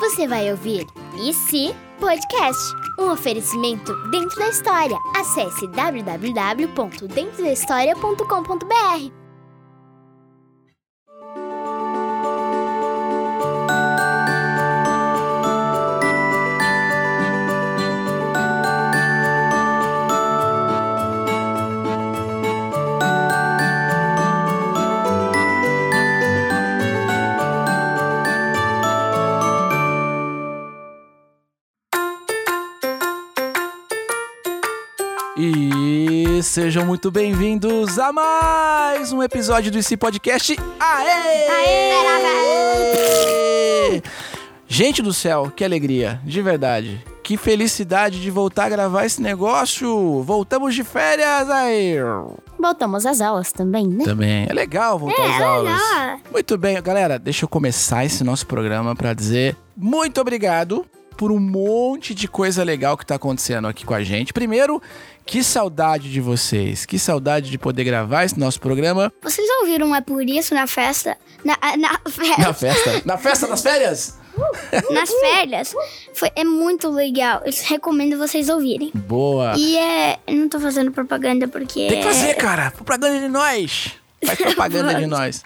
Você vai ouvir se Podcast, um oferecimento dentro da história. Acesse www.dentrodahistoria.com.br. sejam muito bem-vindos a mais um episódio do IC Podcast. Aê! Aê! Gente do céu, que alegria, de verdade. Que felicidade de voltar a gravar esse negócio. Voltamos de férias aí. Voltamos às aulas também, né? Também é legal voltar às aulas. Muito bem, galera, deixa eu começar esse nosso programa para dizer muito obrigado por um monte de coisa legal que tá acontecendo aqui com a gente. Primeiro, que saudade de vocês, que saudade de poder gravar esse nosso programa Vocês ouviram É Por Isso na festa? Na, na festa. na festa. Na festa das férias? nas férias. Foi, é muito legal. Eu recomendo vocês ouvirem. Boa. E é. Eu não tô fazendo propaganda porque. Tem que fazer, cara. Propaganda de nós. Faz propaganda de nós.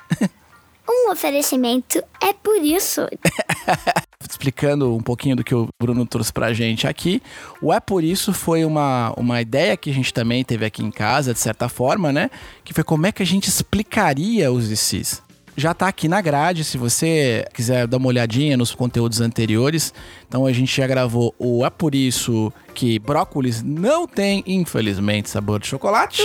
Um oferecimento é por isso. Explicando um pouquinho do que o Bruno trouxe pra gente aqui. O É Por Isso foi uma, uma ideia que a gente também teve aqui em casa, de certa forma, né? Que foi como é que a gente explicaria os ICs. Já tá aqui na grade, se você quiser dar uma olhadinha nos conteúdos anteriores. Então a gente já gravou o É Por Isso que brócolis não tem, infelizmente, sabor de chocolate.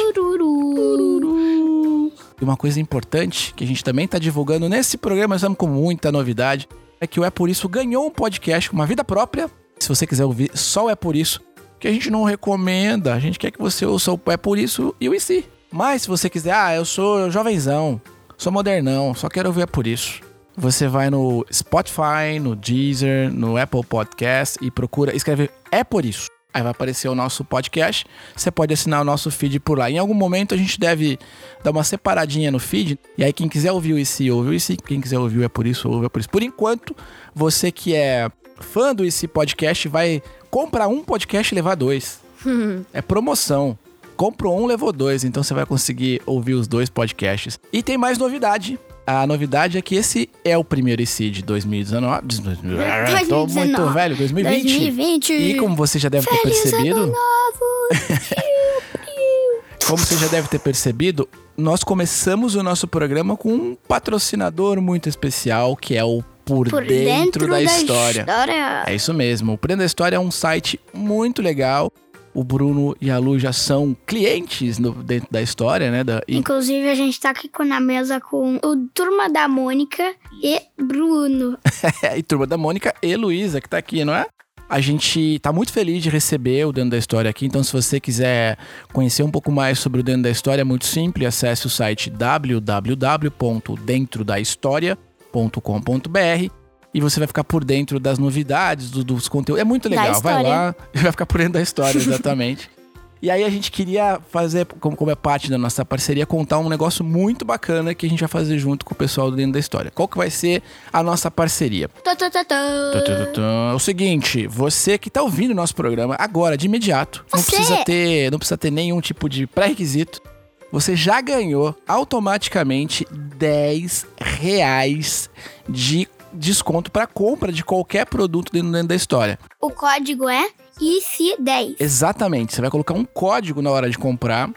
E uma coisa importante que a gente também está divulgando nesse programa, nós estamos com muita novidade, é que o É Por Isso ganhou um podcast com uma vida própria. Se você quiser ouvir só o É Por Isso, que a gente não recomenda, a gente quer que você ouça o É Por Isso e o IC. Mas se você quiser, ah, eu sou jovenzão, sou modernão, só quero ouvir É Por Isso. Você vai no Spotify, no Deezer, no Apple Podcast e procura, escreve É Por Isso. Aí vai aparecer o nosso podcast. Você pode assinar o nosso feed por lá. Em algum momento a gente deve dar uma separadinha no feed. E aí quem quiser ouvir o IC, ouve o IC. Quem quiser ouvir É Por Isso, ouve É Por Isso. Por enquanto, você que é fã do IC Podcast vai comprar um podcast e levar dois. é promoção. Comprou um, levou dois. Então você vai conseguir ouvir os dois podcasts. E tem mais novidade. A novidade é que esse é o primeiro IC de 2019. Tô muito 2019. velho, 2020. 2020. E como você já deve ter Feliz percebido, ano novo. como você já deve ter percebido, nós começamos o nosso programa com um patrocinador muito especial, que é o Por, Por Dentro, da, História. história. É isso mesmo. O Por Dentro da História é um site muito legal. O Bruno e a Lu já são clientes no- dentro da história, né? Da, e- Inclusive, a gente tá aqui na mesa com o Turma da Mônica e Bruno. e turma da Mônica e Luísa, que tá aqui, não é? A gente tá muito feliz de receber o Dentro da História aqui, então se você quiser conhecer um pouco mais sobre o Dentro da História, é muito simples, acesse o site www.dentrodahistoria.com.br e você vai ficar por dentro das novidades, do- dos conteúdos. É muito legal, vai lá e vai ficar por dentro da história, exatamente. E aí a gente queria fazer, como, como é parte da nossa parceria, contar um negócio muito bacana que a gente vai fazer junto com o pessoal do Dentro da História. Qual que vai ser a nossa parceria? Tá, tá, tá, tá. É o seguinte, você que tá ouvindo o nosso programa agora, de imediato, não Você- precisa ter, não precisa ter nenhum tipo de pré-requisito. Você já ganhou automaticamente 10 reais de desconto para compra de qualquer produto dentro, dentro da história. O código é IC10. Exatamente. Você vai colocar um código na hora de comprar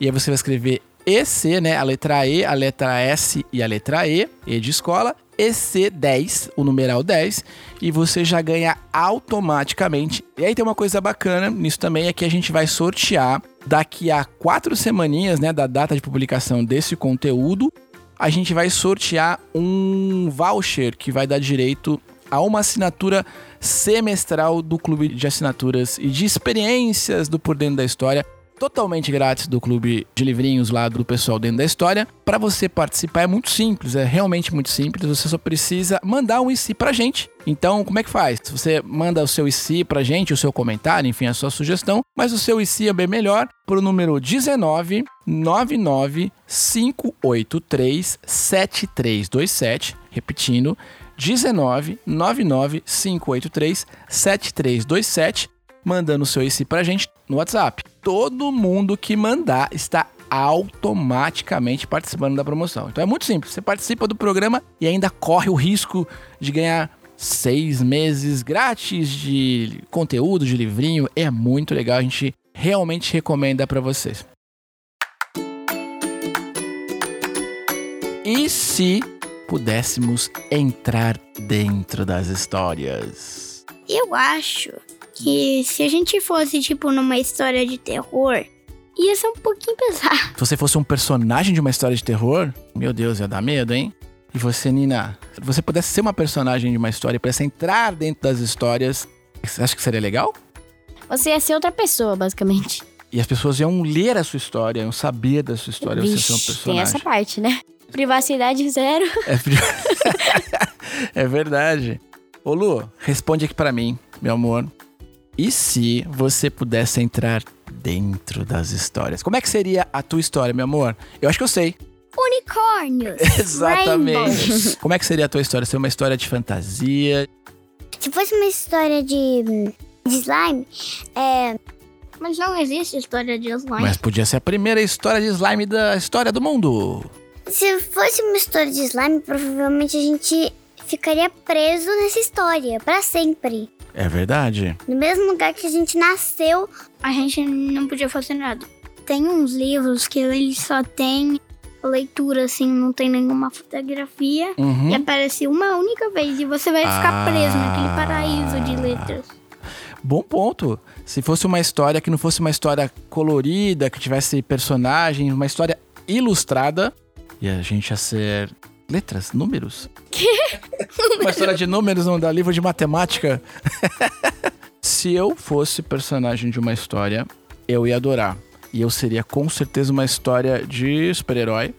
e aí você vai escrever EC, né? A letra E, a letra S e a letra E, E de escola, EC10, o numeral 10, e você já ganha automaticamente. E aí tem uma coisa bacana nisso também, é que a gente vai sortear daqui a quatro semaninhas, né, da data de publicação desse conteúdo, a gente vai sortear um voucher que vai dar direito a uma assinatura semestral do clube de assinaturas e de experiências do Por Dentro da História, totalmente grátis do clube de livrinhos lá do pessoal dentro da história. Para você participar é muito simples, é realmente muito simples. Você só precisa mandar um IC pra gente. Então, como é que faz? Você manda o seu IC pra gente, o seu comentário, enfim, a sua sugestão, mas o seu IC é bem melhor pro número 19 99 583 7327, repetindo, 19 99 583 7327, mandando o seu IC pra gente no WhatsApp. Todo mundo que mandar está automaticamente participando da promoção. Então é muito simples. Você participa do programa e ainda corre o risco de ganhar seis meses grátis de conteúdo, de livrinho. É muito legal. A gente realmente recomenda para vocês. E se pudéssemos entrar dentro das histórias? Eu acho que se a gente fosse, tipo, numa história de terror, ia ser um pouquinho pesado. Se você fosse um personagem de uma história de terror, meu Deus, ia dar medo, hein? E você, Nina, se você pudesse ser uma personagem de uma história e pudesse entrar dentro das histórias, você acha que seria legal? Você ia ser outra pessoa, basicamente. E as pessoas iam ler a sua história, iam saber da sua história, você ser um Vixe, tem personagem. essa parte, né? Privacidade zero. É, fri- é verdade. Ô Lu, responde aqui pra mim, meu amor. E se você pudesse entrar dentro das histórias? Como é que seria a tua história, meu amor? Eu acho que eu sei. Unicórnios. Exatamente. Como é que seria a tua história? Ser uma história de fantasia? Se fosse uma história de, de slime, é, Mas não existe história de slime. Mas podia ser a primeira história de slime da história do mundo. se fosse uma história de slime, provavelmente a gente ficaria preso nessa história pra sempre. É verdade. No mesmo lugar que a gente nasceu. A gente não podia fazer nada. Tem uns livros que eles só tem leitura, assim, não tem nenhuma fotografia. Uhum. E aparece uma única vez e você vai ficar preso Ah. naquele paraíso de letras. Bom ponto. Se fosse uma história que não fosse uma história colorida, que tivesse personagem, uma história ilustrada, e a gente ia ser letras, números. uma história de números não dá livro de matemática. Se eu fosse personagem de uma história, eu ia adorar. E eu seria com certeza uma história de super-herói.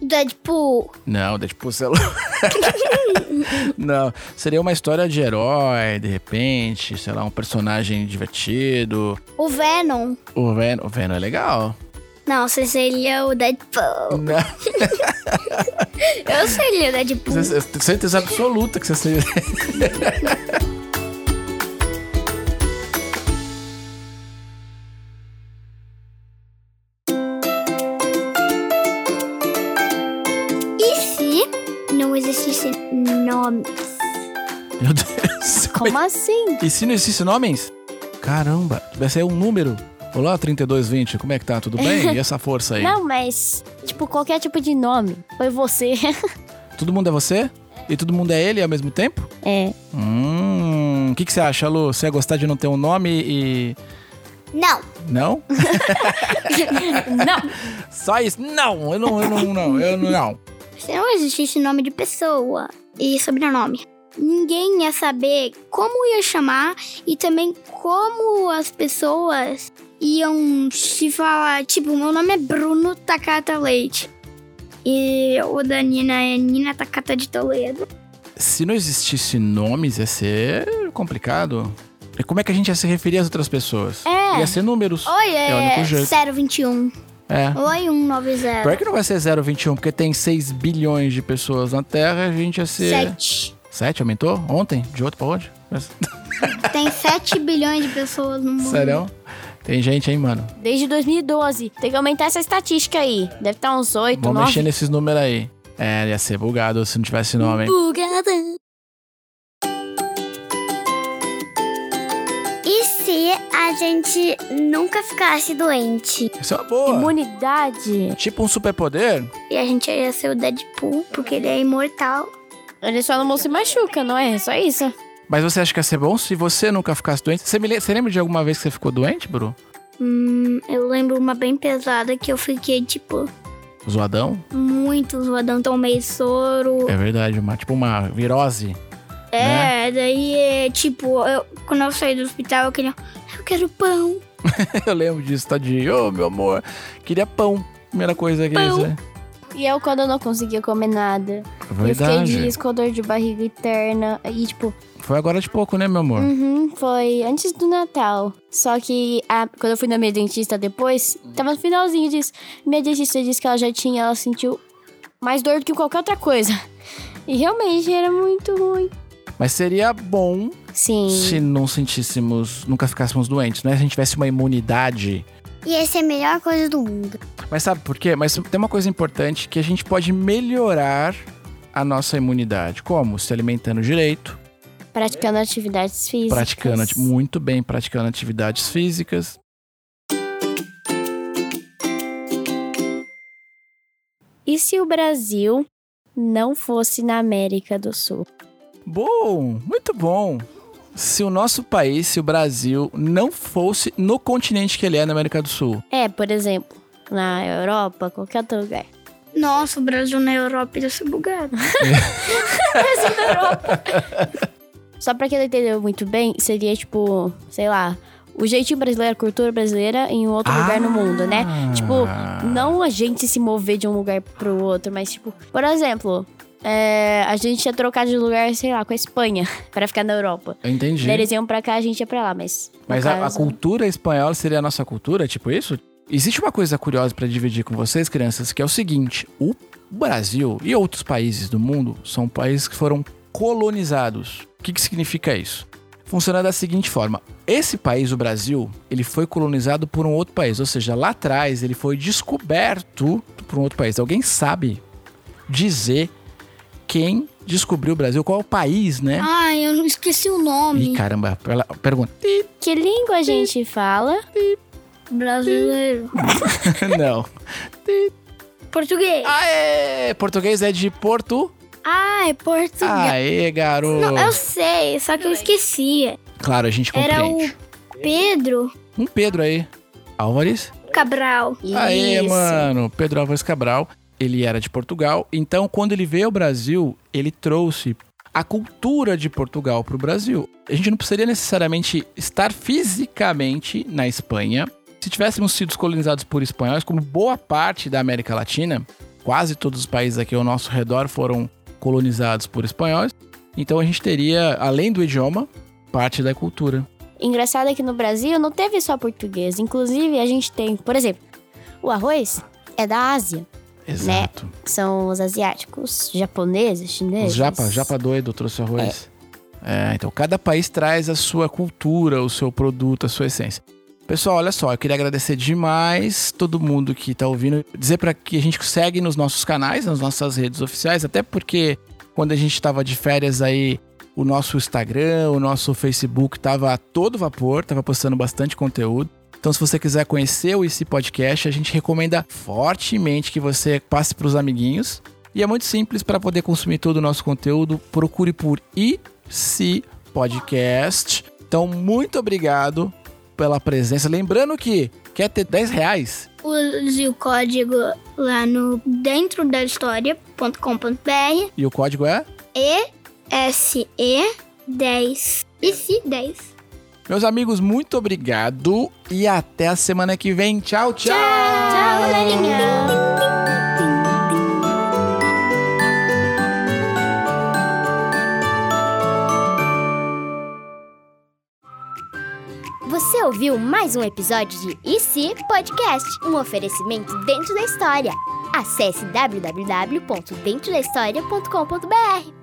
Deadpool. Não, Deadpool, sei lá. Não, seria uma história de herói, de repente, sei lá, um personagem divertido. O Venom. O Venom, o Venom é legal. Não, você seria o Deadpool. Não, Eu seria o Deadpool. você- você tem certeza absoluta que você seria. E se não existisse nomes? Meu Deus. Como assim? E se não existisse nomes? Caramba, vai ser um número. Olá, 3220, como é que tá? Tudo bem? E essa força aí? Não, mas, tipo, qualquer tipo de nome. Foi você. Todo mundo é você? E todo mundo é ele ao mesmo tempo? é. Hum. O que, que você acha, Lu? Você ia gostar de não ter um nome e. Não, Não? Não. Só isso? Não, eu não, eu não, não, eu não. não. Se não existisse nome de pessoa e sobrenome, ninguém ia saber como ia chamar e também como as pessoas iam se falar. Tipo, meu nome é Bruno Takata Leite. E o da Nina é Nina Takata de Toledo. Se não existisse nomes, ia ser complicado. E como é que a gente ia se referir às outras pessoas? É. Ia ser números. Oi, É o é, único jeito. 021. É. Oi, 190. Pior que não vai ser 021, porque tem 6 bilhões de pessoas na Terra, a gente ia ser. 7. 7 aumentou? Ontem? De outro pra hoje? Tem 7 bilhões de pessoas no mundo. Sério? Tem gente, hein, mano? Desde 2012. Tem que aumentar essa estatística aí. Deve estar uns 8, Vamos 9. mexer nesses números aí. É, ia ser bugado se não tivesse nome. Bugada. e se a gente nunca ficasse doente? Isso é uma boa. Imunidade. Tipo um superpoder? E a gente ia ser o Deadpool, porque ele é imortal. Ele só não se machuca, não é? Só isso. Mas você acha que ia ser bom se você nunca ficasse doente? Você, me você lembra de alguma vez que você ficou doente, Bru? Hum, eu lembro uma bem pesada que eu fiquei, tipo, Zoadão? muito zoadão, tomei soro. É verdade, uma, tipo uma virose. É, daí, é, tipo, eu, quando eu saí do hospital, eu queria, eu quero pão. Eu lembro disso, tadinho. Ô, meu amor, queria pão. Primeira coisa que Pão. isso. E eu, quando eu não conseguia comer nada. Eu fiquei Verdade. de com dor de barriga eterna. E, tipo, Foi agora de pouco, né, meu amor? uhum, foi antes do Natal. Só que a- quando eu fui na minha dentista depois, tava no finalzinho disso. Minha dentista disse que ela já tinha, ela sentiu mais dor do que qualquer outra coisa. E realmente era muito ruim. Mas seria bom Sim. se não sentíssemos, nunca ficássemos doentes, né? Se a gente tivesse uma imunidade. E essa é a melhor coisa do mundo. Mas sabe por quê? Mas tem uma coisa importante que a gente pode melhorar a nossa imunidade. Como? Se alimentando direito, Praticando atividades físicas. praticando ati- muito bem, praticando atividades físicas. E se o Brasil não fosse na América do Sul? Bom, muito bom. Se o nosso país, se o Brasil, não fosse no continente que ele é na América do Sul. É, por exemplo, na Europa, qualquer outro lugar. Nossa, o Brasil na Europa ia ser bugado. Só pra quem não entendeu muito bem, seria tipo, sei lá, o jeitinho brasileiro, a cultura brasileira em um outro lugar no mundo, né? Tipo, não a gente se mover de um lugar pro outro, mas tipo, por exemplo, é, a gente ia trocar de lugar, sei lá, com a Espanha, pra ficar na Europa. Eu entendi. Daí Eles iam pra cá, a gente ia pra lá, mas. Mas a, a caso- cultura espanhola seria a nossa cultura, tipo isso? Existe uma coisa curiosa pra dividir com vocês, crianças, que é o seguinte: o Brasil e outros países do mundo são países que foram colonizados. O que, que significa isso? Funciona da seguinte forma: esse país, o Brasil, ele foi colonizado por um outro país, ou seja, lá atrás ele foi descoberto por um outro país. Alguém sabe dizer quem descobriu o Brasil? Qual é o país, né? Ai, eu não esqueci o nome. Ih, caramba, pergunta. Que língua a gente fala? Brasileiro. Não. Português. Aê! Português é de Porto. Ah, é Portugal. Aê, garoto. Não, eu sei, só que eu esqueci. Claro, a gente Era compreende. o Pedro Um Pedro aí. Álvares. Cabral. Aê, Isso. mano. Pedro Álvares Cabral. Ele era de Portugal. Então, quando ele veio ao Brasil, ele trouxe a cultura de Portugal para o Brasil. A gente não precisaria necessariamente estar fisicamente na Espanha. Se tivéssemos sido colonizados por espanhóis, como boa parte da América Latina, quase todos os países aqui ao nosso redor foram colonizados por espanhóis. Então a gente teria, além do idioma, parte da cultura. Engraçado é que no Brasil não teve só português. Inclusive, a gente tem, por exemplo, o arroz é da Ásia. Exato. que São os asiáticos, japoneses, chineses. Os japa, japa doido trouxe arroz. É, então cada país traz a sua cultura, o seu produto, a sua essência. Pessoal, olha só, eu queria agradecer demais todo mundo que tá ouvindo, dizer para que a gente segue nos nossos canais, nas nossas redes oficiais, até porque quando a gente tava de férias aí, o nosso Instagram, o nosso Facebook tava a todo vapor, tava postando bastante conteúdo. Então, se você quiser conhecer o IC Podcast, a gente recomenda fortemente que você passe para os amiguinhos. E é muito simples para poder consumir todo o nosso conteúdo. Procure por IC Podcast. Então, muito obrigado pela presença. Lembrando que quer ter 10 reais? Use o código lá no dentro da história.com.br E o código é? ESE10. E se 10. Meus amigos, muito obrigado. E até a semana que vem. Tchau, tchau. Tchau, galerinha! Você ouviu mais um episódio de IC Podcast, um oferecimento dentro da história. Acesse www.dentrodahistoria.com.br.